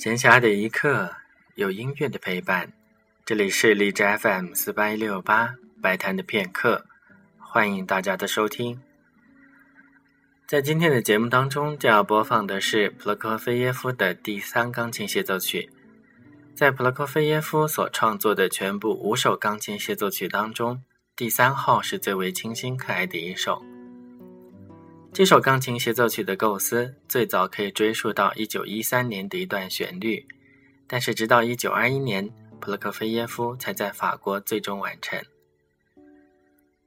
闲暇的一刻，有音乐的陪伴。这里是荔枝 FM 四八一六八白谈的片刻，欢迎大家的收听。在今天的节目当中，将要播放的是普罗科菲耶夫的第三钢琴协奏曲。在普罗科菲耶夫所创作的全部五首钢琴协奏曲当中，第三号是最为清新可爱的一首。这首钢琴协奏曲的构思最早可以追溯到1913年的一段旋律，但是直到1921年，普罗科菲耶夫才在法国最终完成。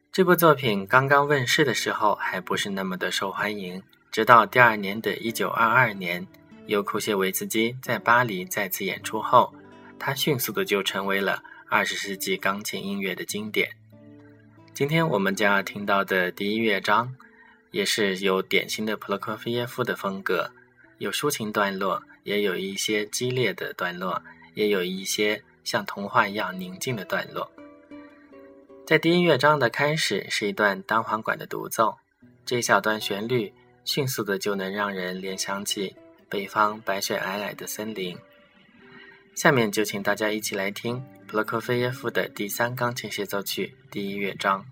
这部作品刚刚问世的时候还不是那么的受欢迎，直到第二年的1922年，由库谢维茨基在巴黎再次演出后，它迅速的就成为了20世纪钢琴音乐的经典。今天我们将要听到的第一乐章。也是有典型的普罗科菲耶夫的风格，有抒情段落，也有一些激烈的段落，也有一些像童话一样宁静的段落。在第一乐章的开始是一段单簧管的独奏，这一小段旋律迅速的就能让人联想起北方白雪皑皑的森林。下面就请大家一起来听普罗科菲耶夫的第三钢琴协奏曲第一乐章。